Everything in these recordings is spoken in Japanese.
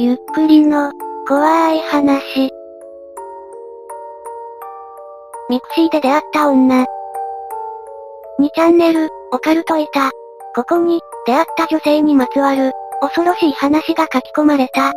ゆっくりの、怖い話。 mixi で出会った女。2チャンネル、オカルト板。ここに、出会った女性にまつわる、恐ろしい話が書き込まれた。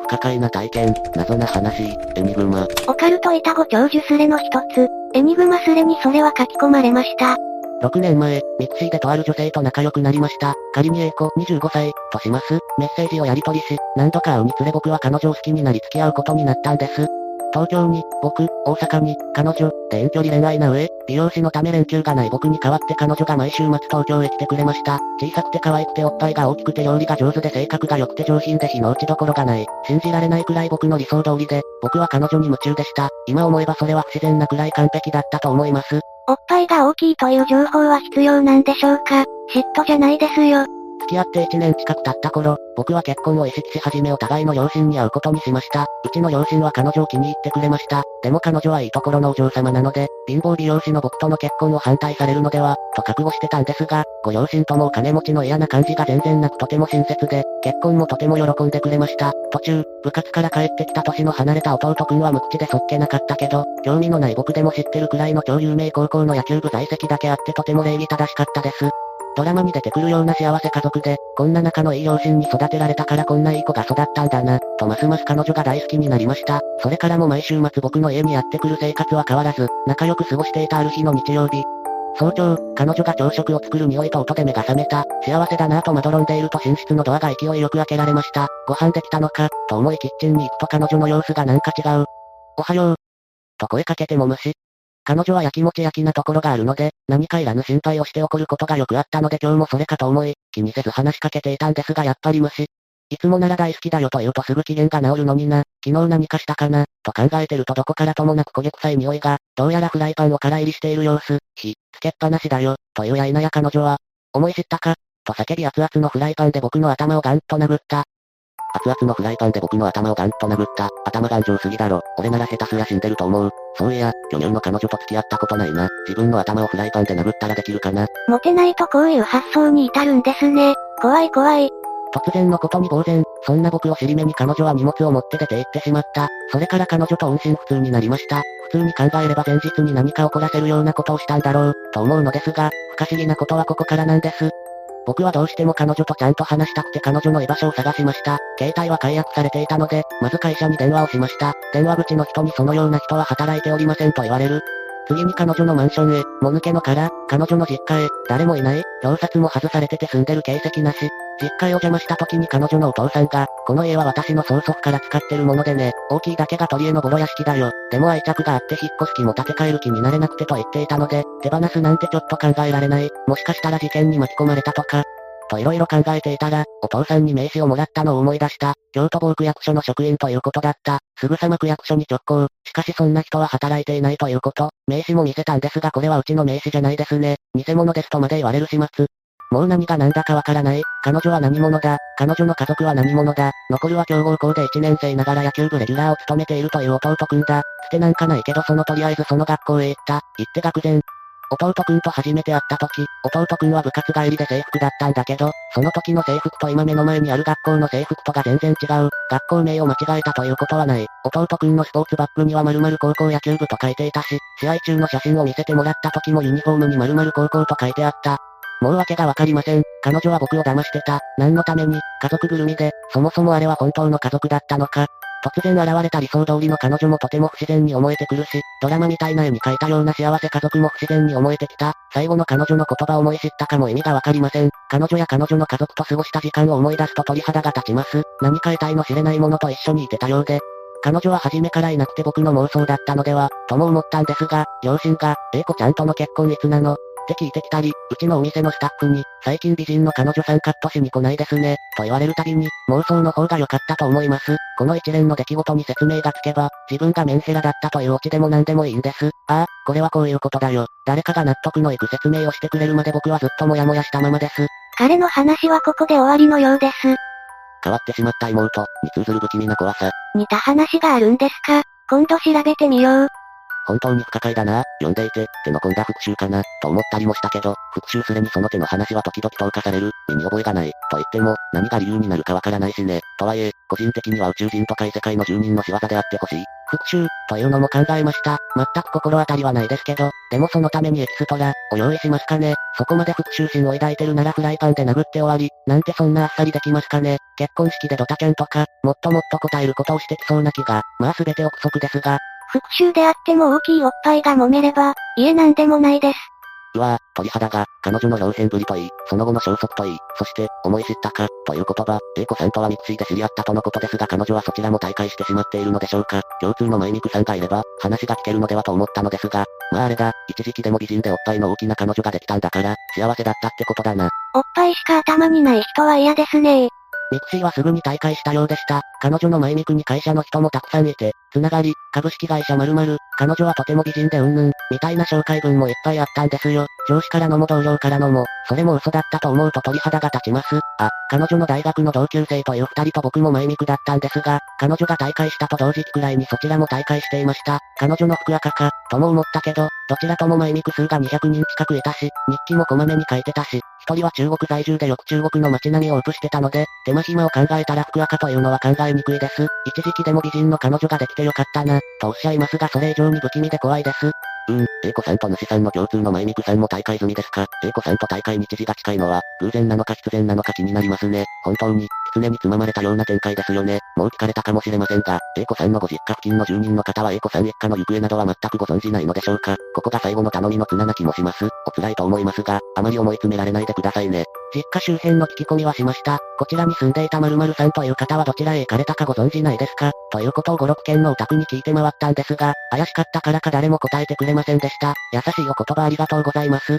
不可解な体験、謎な話、エニグマ。オカルト板ご長寿スレの一つ、エニグマスレにそれは書き込まれました。6年前、 mixi でとある女性と仲良くなりました。仮に A 子25歳、とします。メッセージをやり取りし、何度か会うにつれ僕は彼女を好きになり付き合うことになったんです。東京に、僕、大阪に、彼女、で遠距離恋愛な上、美容師のため連休がない僕に代わって彼女が毎週末東京へ来てくれました。小さくて可愛くておっぱいが大きくて料理が上手で性格が良くて上品で日の打ちどころがない。信じられないくらい僕の理想通りで、僕は彼女に夢中でした。今思えばそれは不自然なくらい完璧だったと思います。おっぱいが大きいという情報は必要なんでしょうか？嫉妬じゃないですよ。付き合って1年近く経った頃、僕は結婚を意識し始めお互いの両親に会うことにしました。うちの両親は彼女を気に入ってくれました。でも彼女はいいところのお嬢様なので、貧乏美容師の僕との結婚を反対されるのでは、と覚悟してたんですが、ご両親ともお金持ちの嫌な感じが全然なくとても親切で、結婚もとても喜んでくれました。途中、部活から帰ってきた年の離れた弟くんは無口でそっけなかったけど、興味のない僕でも知ってるくらいの超有名高校の野球部在籍だけあってとても礼儀正しかったです。ドラマに出てくるような幸せ家族で、こんな仲のいい両親に育てられたからこんないい子が育ったんだな、とますます彼女が大好きになりました。それからも毎週末僕の家にやってくる生活は変わらず、仲良く過ごしていたある日の日曜日。早朝、彼女が朝食を作る匂いと音で目が覚めた。幸せだなぁとまどろんでいると寝室のドアが勢いよく開けられました。ご飯できたのか、と思いキッチンに行くと彼女の様子がなんか違う。おはよう。と声かけても無視。彼女は焼きもち焼きなところがあるので、何かいらぬ心配をして怒ることがよくあったので今日もそれかと思い、気にせず話しかけていたんですがやっぱり無視。いつもなら大好きだよと言うとすぐ機嫌が治るのにな、昨日何かしたかな、と考えてるとどこからともなく焦げ臭い匂いが、どうやらフライパンを空入りしている様子、火、つけっぱなしだよ、というや否や彼女は、思い知ったか、と叫び熱々のフライパンで僕の頭をガンと殴った。熱々のフライパンで僕の頭をガンと殴った。頭頑丈すぎだろ。俺なら下手すら死んでると思う。そういや、巨乳の彼女と付き合ったことないな。自分の頭をフライパンで殴ったらできるかな。モテないとこういう発想に至るんですね。怖い怖い。突然のことに呆然、そんな僕を尻目に彼女は荷物を持って出て行ってしまった。それから彼女と音信不通になりました。普通に考えれば前日に何か起こらせるようなことをしたんだろう、と思うのですが、不可思議なことはここからなんです。僕はどうしても彼女とちゃんと話したくて彼女の居場所を探しました。携帯は解約されていたので、まず会社に電話をしました。電話口の人にそのような人は働いておりませんと言われる。次に彼女のマンションへ、もぬけの殻、彼女の実家へ、誰もいない、表札も外されてて住んでる形跡なし。実家へお邪魔した時に彼女のお父さんが、この家は私の曽祖父から使ってるものでね、大きいだけが鳥居のボロ屋敷だよ。でも愛着があって引っ越す気も建て替える気になれなくてと言っていたので、手放すなんてちょっと考えられない。もしかしたら事件に巻き込まれたとか。と色々考えていたら、お父さんに名刺をもらったのを思い出した。京都某区役所の職員ということだった。すぐさま区役所に直行。しかしそんな人は働いていないということ。名刺も見せたんですがこれはうちの名刺じゃないですね。偽物ですとまで言われる始末。もう何が何だかわからない。彼女は何者だ。彼女の家族は何者だ。残るは強豪校で1年生ながら野球部レギュラーを務めているという弟くんだ。つてなんかないけどそのとりあえずその学校へ行った。行って愕然。弟くんと初めて会った時、弟くんは部活帰りで制服だったんだけど、その時の制服と今目の前にある学校の制服とが全然違う。学校名を間違えたということはない。弟くんのスポーツバッグには〇〇高校野球部と書いていたし、試合中の写真を見せてもらった時もユニフォームに〇〇高校と書いてあった。もう訳がわかりません。彼女は僕を騙してた。何のために、家族ぐるみで、そもそもあれは本当の家族だったのか。突然現れた理想通りの彼女もとても不自然に思えてくるし、ドラマみたいな絵に描いたような幸せ家族も不自然に思えてきた。最後の彼女の言葉を思い知ったかも意味がわかりません。彼女や彼女の家族と過ごした時間を思い出すと鳥肌が立ちます。何か得体の知れないものと一緒にいてたようで、彼女は初めからいなくて僕の妄想だったのでは、とも思ったんですが、両親が、英子ちゃんとの結婚いつなの？って聞いてきたり、うちのお店のスタッフに、最近美人の彼女さんカットしに来ないですね、と言われるたびに、妄想の方が良かったと思います。この一連の出来事に説明がつけば、自分がメンヘラだったというオチでも何でもいいんです。ああ、これはこういうことだよ。誰かが納得のいく説明をしてくれるまで僕はずっとモヤモヤしたままです。彼の話はここで終わりのようです。変わってしまった妹、に通ずる不気味な怖さ。似た話があるんですか？今度調べてみよう。本当に不可解だな。読んでいて、手の込んだ復讐かな、と思ったりもしたけど、復讐すれにその手の話は時々投下される、身に覚えがない、と言っても、何が理由になるかわからないしね。とはいえ、個人的には宇宙人とか異世界の住人の仕業であってほしい。復讐、というのも考えました。全く心当たりはないですけど、でもそのためにエキストラ、を用意しますかね。そこまで復讐心を抱いてるならフライパンで殴って終わり、なんてそんなあっさりできますかね。結婚式でドタキャンとか、もっともっと答えることをしてきそうな気が、まあ全て憶測ですが。復讐であっても大きいおっぱいが揉めれば、いえなんでもないです。うわぁ、鳥肌が、彼女の表現ぶりといい、その後の消息といい、そして、思い知ったか、という言葉、 A 子さんとは mixi で知り合ったとのことですが彼女はそちらも退会してしまっているのでしょうか。共通のマイミクさんがいれば、話が聞けるのではと思ったのですが、まああれだ、一時期でも美人でおっぱいの大きな彼女ができたんだから、幸せだったってことだな。おっぱいしか頭にない人は嫌ですね mixi はすぐに退会したようでした。彼女のマイミクに会社の人もたくさんいて、つながり、株式会社〇〇、彼女はとても美人でうんぬん、みたいな紹介文もいっぱいあったんですよ。上司からのも同僚からのも、それも嘘だったと思うと鳥肌が立ちます。あ、彼女の大学の同級生という二人と僕も前ミクだったんですが、彼女が大会したと同時期くらいにそちらも大会していました。彼女の服赤か、とも思ったけど、どちらとも前ミク数が200人近くいたし、日記もこまめに書いてたし、一人は中国在住でよく中国の街並みを映してたので、手間暇を考えたら福赤というのは考えにくいです。一時期でも美人の彼女ができてよかったな、とおっしゃいますがそれ以上に不気味で怖いです。うん、A 子さんと主さんの共通の前ミクさんも大会済みですか ?A 子さんと大会日時が近いのは、偶然なのか必然なのか気になりますね。本当に、狐につままれたような展開ですよね。もう聞かれたかもしれませんが、英子さんのご実家付近の住人の方は英子さん一家の行方などは全くご存じないのでしょうかここが最後の頼みの綱な気もします。お辛いと思いますが、あまり思い詰められないでくださいね。実家周辺の聞き込みはしました。こちらに住んでいた〇〇さんという方はどちらへ行かれたかご存じないですかということを5、6件のお宅に聞いて回ったんですが、怪しかったからか誰も答えてくれませんでした。優しいお言葉ありがとうございます。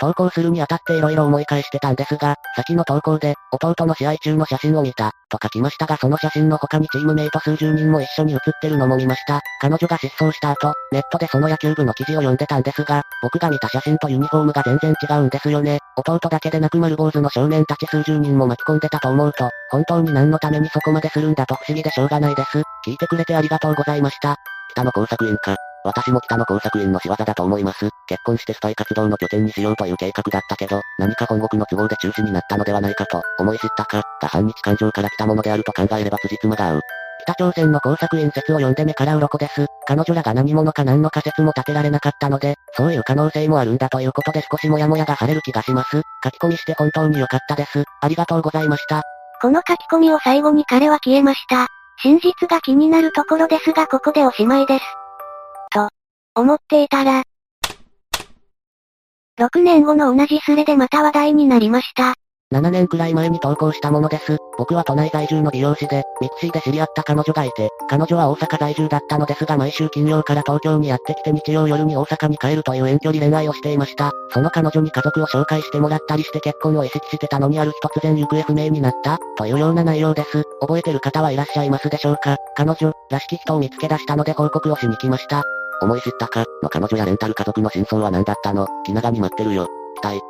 投稿するにあたって色々思い返してたんですが、先の投稿で、弟の試合中の写真を見た、と書きましたがその写真の他にチームメイト数十人も一緒に写ってるのも見ました。彼女が失踪した後、ネットでその野球部の記事を読んでたんですが、僕が見た写真とユニフォームが全然違うんですよね。弟だけでなく丸坊主の少年たち数十人も巻き込んでたと思うと、本当に何のためにそこまでするんだと不思議でしょうがないです。聞いてくれてありがとうございました。北の工作員か。私も北の工作員の仕業だと思います。結婚してスパイ活動の拠点にしようという計画だったけど、何か本国の都合で中止になったのではないかと思い知ったか、が反日感情から来たものであると考えれば辻褄が合う。北朝鮮の工作員説を読んで目から鱗です。彼女らが何者か何の仮説も立てられなかったので、そういう可能性もあるんだということで少しもやもやが晴れる気がします。書き込みして本当に良かったです。ありがとうございました。この書き込みを最後に彼は消えました。真実が気になるところですがここでおしまいです。思っていたら、6年後の同じスレでまた話題になりました。7年くらい前に投稿したものです。僕は都内在住の美容師で、 mixi で知り合った彼女がいて、彼女は大阪在住だったのですが毎週金曜から東京にやってきて日曜夜に大阪に帰るという遠距離恋愛をしていました。その彼女に家族を紹介してもらったりして結婚を意識してたのにある日突然行方不明になった、というような内容です。覚えてる方はいらっしゃいますでしょうか彼女、らしき人を見つけ出したので報告をしに来ました。思い知ったか、の彼女やレンタル家族の真相は何だったの？気長に待ってるよ。期待。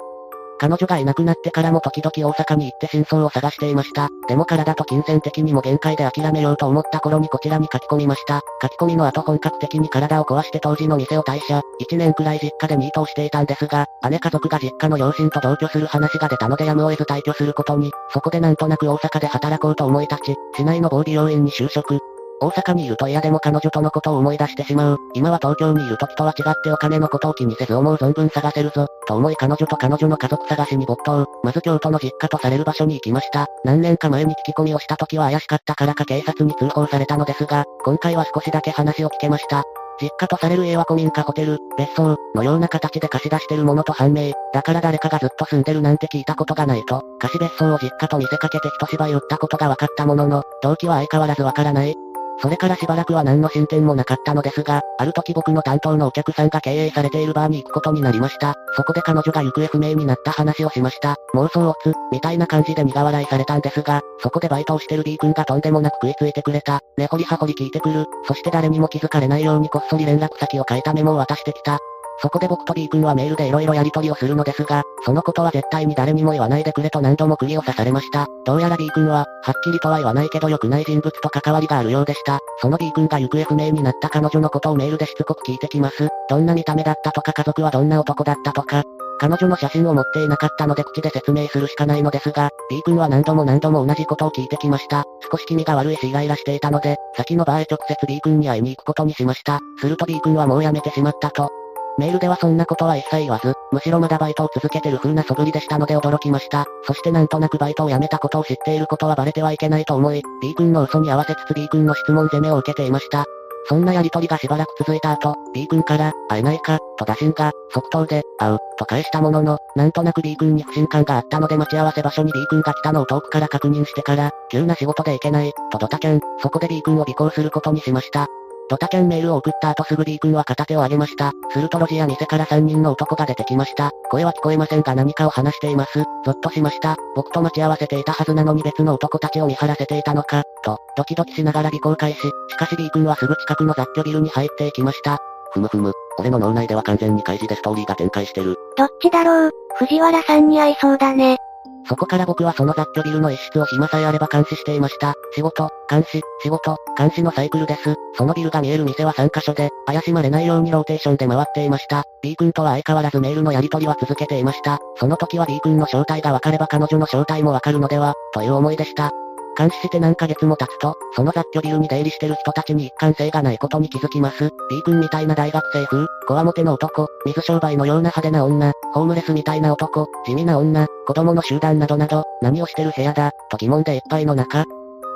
彼女がいなくなってからも時々大阪に行って真相を探していました。でも体と金銭的にも限界で諦めようと思った頃にこちらに書き込みました。書き込みの後本格的に体を壊して当時の店を退社、1年くらい実家でニートをしていたんですが、姉家族が実家の両親と同居する話が出たのでやむを得ず退去することに、そこでなんとなく大阪で働こうと思い立ち、市内の某美容院に就職、大阪にいると嫌でも彼女とのことを思い出してしまう。今は東京にいる時とは違ってお金のことを気にせず思う存分探せるぞ。と思い彼女と彼女の家族探しに没頭。まず京都の実家とされる場所に行きました。何年か前に聞き込みをした時は怪しかったからか警察に通報されたのですが、今回は少しだけ話を聞けました。実家とされる家は古民家ホテル、別荘、のような形で貸し出してるものと判明。だから誰かがずっと住んでるなんて聞いたことがないと、貸し別荘を実家と見せかけて一芝居打ったことが分かったものの、動機は相変わらずわからない。それからしばらくは何の進展もなかったのですが、ある時僕の担当のお客さんが経営されているバーに行くことになりました。そこで彼女が行方不明になった話をしました。妄想をつ、みたいな感じで苦笑いされたんですが、そこでバイトをしてる B 君がとんでもなく食いついてくれた。根掘り葉掘り聞いてくる。そして誰にも気づかれないようにこっそり連絡先を書いたメモを渡してきた。そこで僕と B 君はメールで色々やり取りをするのですが、そのことは絶対に誰にも言わないでくれと何度も釘を刺されました。どうやら B 君は、はっきりとは言わないけど良くない人物と関わりがあるようでした。その B 君が行方不明になった彼女のことをメールでしつこく聞いてきます。どんな見た目だったとか家族はどんな男だったとか、彼女の写真を持っていなかったので口で説明するしかないのですが、B 君は何度も何度も同じことを聞いてきました。少し気味が悪いしイライラしていたので、先の場合直接 B 君に会いに行くことにしました。すると B 君はもうやめてしまったと。メールではそんなことは一切言わず、むしろまだバイトを続けてる風な素振りでしたので驚きました。そしてなんとなくバイトを辞めたことを知っていることはバレてはいけないと思い、B 君の嘘に合わせつつ B 君の質問攻めを受けていました。そんなやりとりがしばらく続いた後、B 君から、会えないか、と打診が、即答で、会う、と返したものの、なんとなく B 君に不信感があったので待ち合わせ場所に B 君が来たのを遠くから確認してから、急な仕事で行けない、とドタキャン、そこで B 君を尾行することにしました。ドタキャンメールを送った後すぐ B 君は片手を上げました。すると路地や店から3人の男が出てきました。声は聞こえませんが何かを話しています。ゾッとしました。僕と待ち合わせていたはずなのに別の男たちを見張らせていたのか、と、ドキドキしながら尾行開始。しかし B 君はすぐ近くの雑居ビルに入っていきました。ふむふむ、俺の脳内では完全にカイジでストーリーが展開してる。どっちだろう藤原さんに合いそうだね。そこから僕はその雑居ビルの一室を暇さえあれば監視していました。仕事、監視、仕事、監視のサイクルです。そのビルが見える店は3カ所で、怪しまれないようにローテーションで回っていました。B 君とは相変わらずメールのやり取りは続けていました。その時は B 君の正体がわかれば彼女の正体もわかるのでは、という思いでした。監視して何ヶ月も経つと、その雑居ビルに出入りしてる人たちに一貫性がないことに気づきます。B 君みたいな大学生風、こわもての男、水商売のような派手な女、ホームレスみたいな男、地味な女、子供の集団などなど、何をしてる部屋だ、と疑問でいっぱいの中、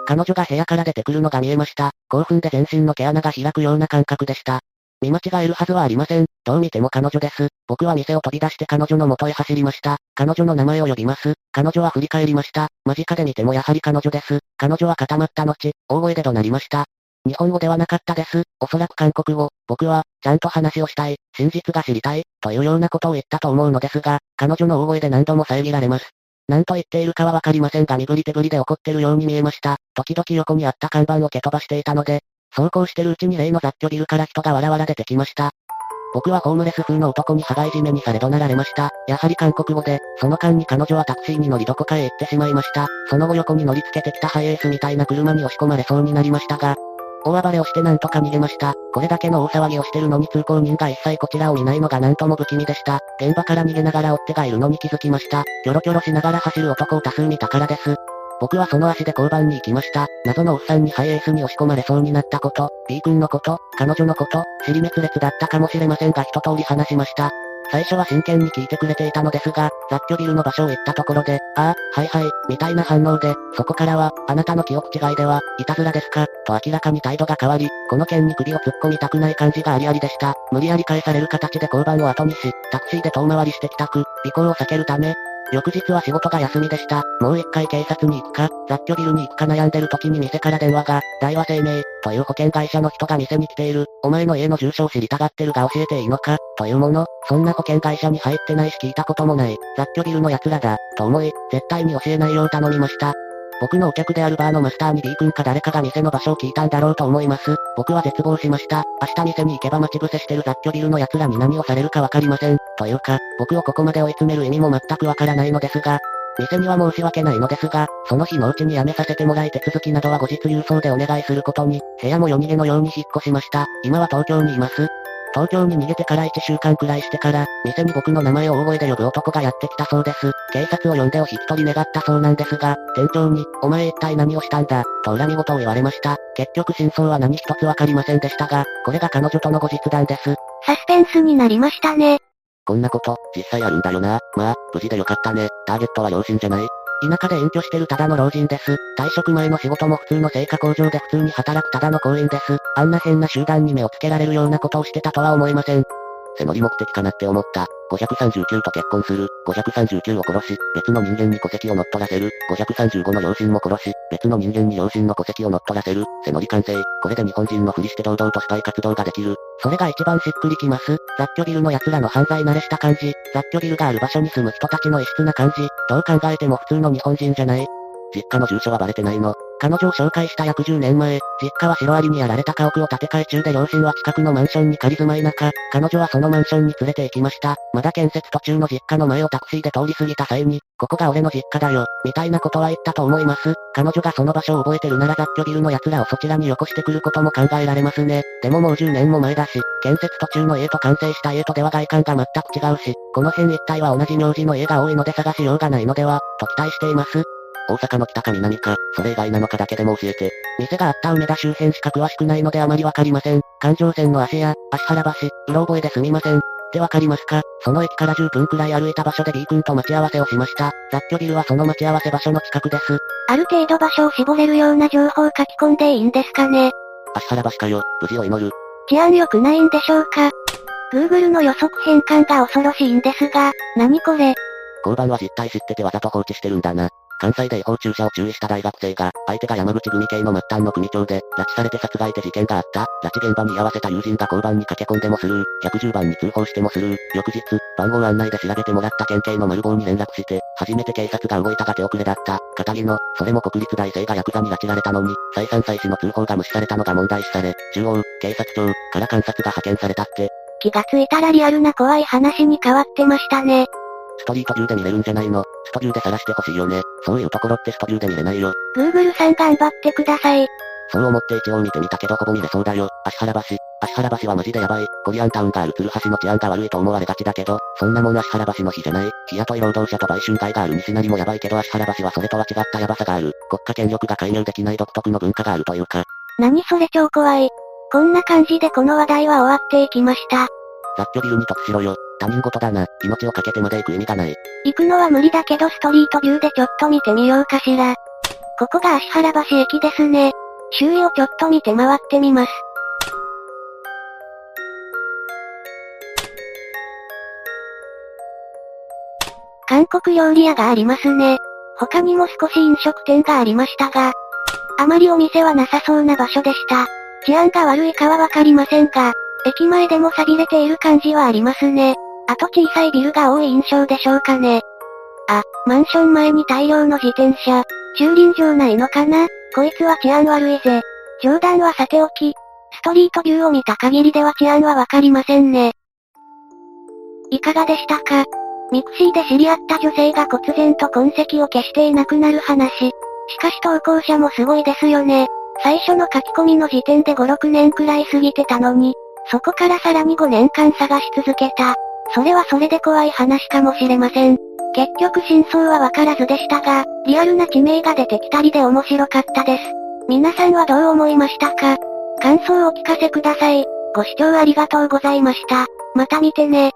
彼女が部屋から出てくるのが見えました。興奮で全身の毛穴が開くような感覚でした。見間違えるはずはありません。どう見ても彼女です。僕は店を飛び出して彼女の元へ走りました。彼女の名前を呼びます。彼女は振り返りました。間近で見てもやはり彼女です。彼女は固まった後、大声で怒鳴りました。日本語ではなかったです。おそらく韓国語。僕は、ちゃんと話をしたい、真実が知りたい、というようなことを言ったと思うのですが、彼女の大声で何度も遮られます。何と言っているかはわかりませんが身振り手振りで怒ってるように見えました。時々横にあった看板を蹴飛ばしていたので、走行してるうちに例の雑居ビルから人がわらわら出てきました。僕はホームレス風の男に羽がいじめにされ怒鳴られました。やはり韓国語で、その間に彼女はタクシーに乗りどこかへ行ってしまいました。その後横に乗り付けてきたハイエースみたいな車に押し込まれそうになりましたが、大暴れをしてなんとか逃げました。これだけの大騒ぎをしてるのに通行人が一切こちらを見ないのがなんとも不気味でした。現場から逃げながら追っ手がいるのに気づきました。キョロキョロしながら走る男を多数見たからです。僕はその足で交番に行きました。謎のおっさんにハイエースに押し込まれそうになったこと、B 君のこと、彼女のこと、尻滅裂だったかもしれませんが一通り話しました。最初は真剣に聞いてくれていたのですが、雑居ビルの場所を言ったところで、ああ、はいはい、みたいな反応で、そこからは、あなたの記憶違いでは、いたずらですか、と明らかに態度が変わり、この件に首を突っ込みたくない感じがありありでした。無理やり返される形で交番を後にし、タクシーで遠回りして帰宅、尾行を避けるため、翌日は仕事が休みでした。もう一回警察に行くか、雑居ビルに行くか悩んでる時に店から電話が、大和生命、という保険会社の人が店に来ている。お前の家の住所を知りたがってるが教えていいのか、というもの。そんな保険会社に入ってないし聞いたこともない。雑居ビルの奴らだ、と思い、絶対に教えないよう頼みました。僕のお客であるバーのマスターに B 君か誰かが店の場所を聞いたんだろうと思います。僕は絶望しました。明日店に行けば待ち伏せしてる雑居ビルの奴らに何をされるかわかりません。というか、僕をここまで追い詰める意味も全くわからないのですが、店には申し訳ないのですが、その日のうちに辞めさせてもらい手続きなどは後日郵送でお願いすることに、部屋も夜逃げのように引っ越しました。今は東京にいます。東京に逃げてから1週間くらいしてから、店に僕の名前を大声で呼ぶ男がやってきたそうです。警察を呼んでお引き取り願ったそうなんですが、店長に、お前一体何をしたんだ、と恨み事を言われました。結局真相は何一つわかりませんでしたが、これが彼女との後日談です。サスペンスになりましたね。こんなこと、実際あるんだよな。まあ、無事でよかったね。ターゲットは両親じゃない。田舎で隠居してるただの老人です。退職前の仕事も普通の成果工場で普通に働くただの行員です。あんな変な集団に目をつけられるようなことをしてたとは思いません。背乗り目的かなって思った。539と結婚する。539を殺し、別の人間に戸籍を乗っ取らせる。535の両親も殺し、別の人間に両親の戸籍を乗っ取らせる。背乗り完成。これで日本人のふりして堂々とスパイ活動ができる。それが一番しっくりきます。雑居ビルの奴らの犯罪慣れした感じ。雑居ビルがある場所に住む人たちの異質な感じ。どう考えても普通の日本人じゃない。実家の住所はバレてないの。彼女を紹介した約10年前、実家はシロアリにやられた家屋を建て替え中で両親は近くのマンションに仮住まい中、彼女はそのマンションに連れて行きました。まだ建設途中の実家の前をタクシーで通り過ぎた際に、ここが俺の実家だよ、みたいなことは言ったと思います。彼女がその場所を覚えてるなら雑居ビルの奴らをそちらによこしてくることも考えられますね。でももう10年も前だし、建設途中の家と完成した家とでは外観が全く違うし、この辺一帯は同じ名字の家が多いので探しようがないのでは、と期待しています。大阪の北か南か、それ以外なのかだけでも教えて。店があった梅田周辺しか詳しくないのであまりわかりません。環状線の足や、足原橋、うろ覚えですみません。ってわかりますか？その駅から10分くらい歩いた場所で B 君と待ち合わせをしました。雑居ビルはその待ち合わせ場所の近くです。ある程度場所を絞れるような情報を書き込んでいいんですかね？足原橋かよ、無事を祈る。治安良くないんでしょうか？Google の予測変換が恐ろしいんですが、何これ？交番は実態知っててわざと放置してるんだな。関西で違法駐車を注意した大学生が、相手が山口組系の末端の組長で、拉致されて殺害って事件があった。拉致現場に居合わせた友人が交番に駆け込んでもスルー、110番に通報してもスルー、翌日、番号案内で調べてもらった県警の丸棒に連絡して、初めて警察が動いたが手遅れだった。語りの、それも国立大生がヤクザに拉致られたのに、再三再四の通報が無視されたのが問題視され、中央、警察庁、から監察が派遣されたって。気がついたらリアルな怖い話に変わってましたね。ストリートビューで見れるんじゃないのストビューで晒してほしいよね。そういうところってストビューで見れないよ。Google さん頑張ってください。そう思って一応見てみたけどほぼ見れそうだよ。足原橋。足原橋はマジでやばい。コリアンタウンがある鶴橋の治安が悪いと思われがちだけど、そんなもん足原橋の日じゃない。日雇い労働者と売春会がある西成もやばいけど足原橋はそれとは違ったヤバさがある。国家権力が介入できない独特の文化があるというか。何それ超怖い。こんな感じでこの話題は終わっていきました。雑居ビルに突しろよ。他人事だな。命をかけてまで行く意味がない。行くのは無理だけどストリートビューでちょっと見てみようかしら。ここが足原橋駅ですね。周囲をちょっと見て回ってみます。韓国料理屋がありますね。他にも少し飲食店がありましたが、あまりお店はなさそうな場所でした。治安が悪いかはわかりませんが、駅前でも錆びれている感じはありますね。あと小さいビルが多い印象でしょうかね。あ、マンション前に大量の自転車。駐輪場ないのかな？こいつは治安悪いぜ。冗談はさておき、ストリートビューを見た限りでは治安はわかりませんね。いかがでしたか？ミクシーで知り合った女性が忽然と痕跡を消していなくなる話。しかし投稿者もすごいですよね。最初の書き込みの時点で5、6年くらい過ぎてたのに、そこからさらに5年間探し続けた。それはそれで怖い話かもしれません。結局真相はわからずでしたが、リアルな地名が出てきたりで面白かったです。皆さんはどう思いましたか？感想をお聞かせください。ご視聴ありがとうございました。また見てね。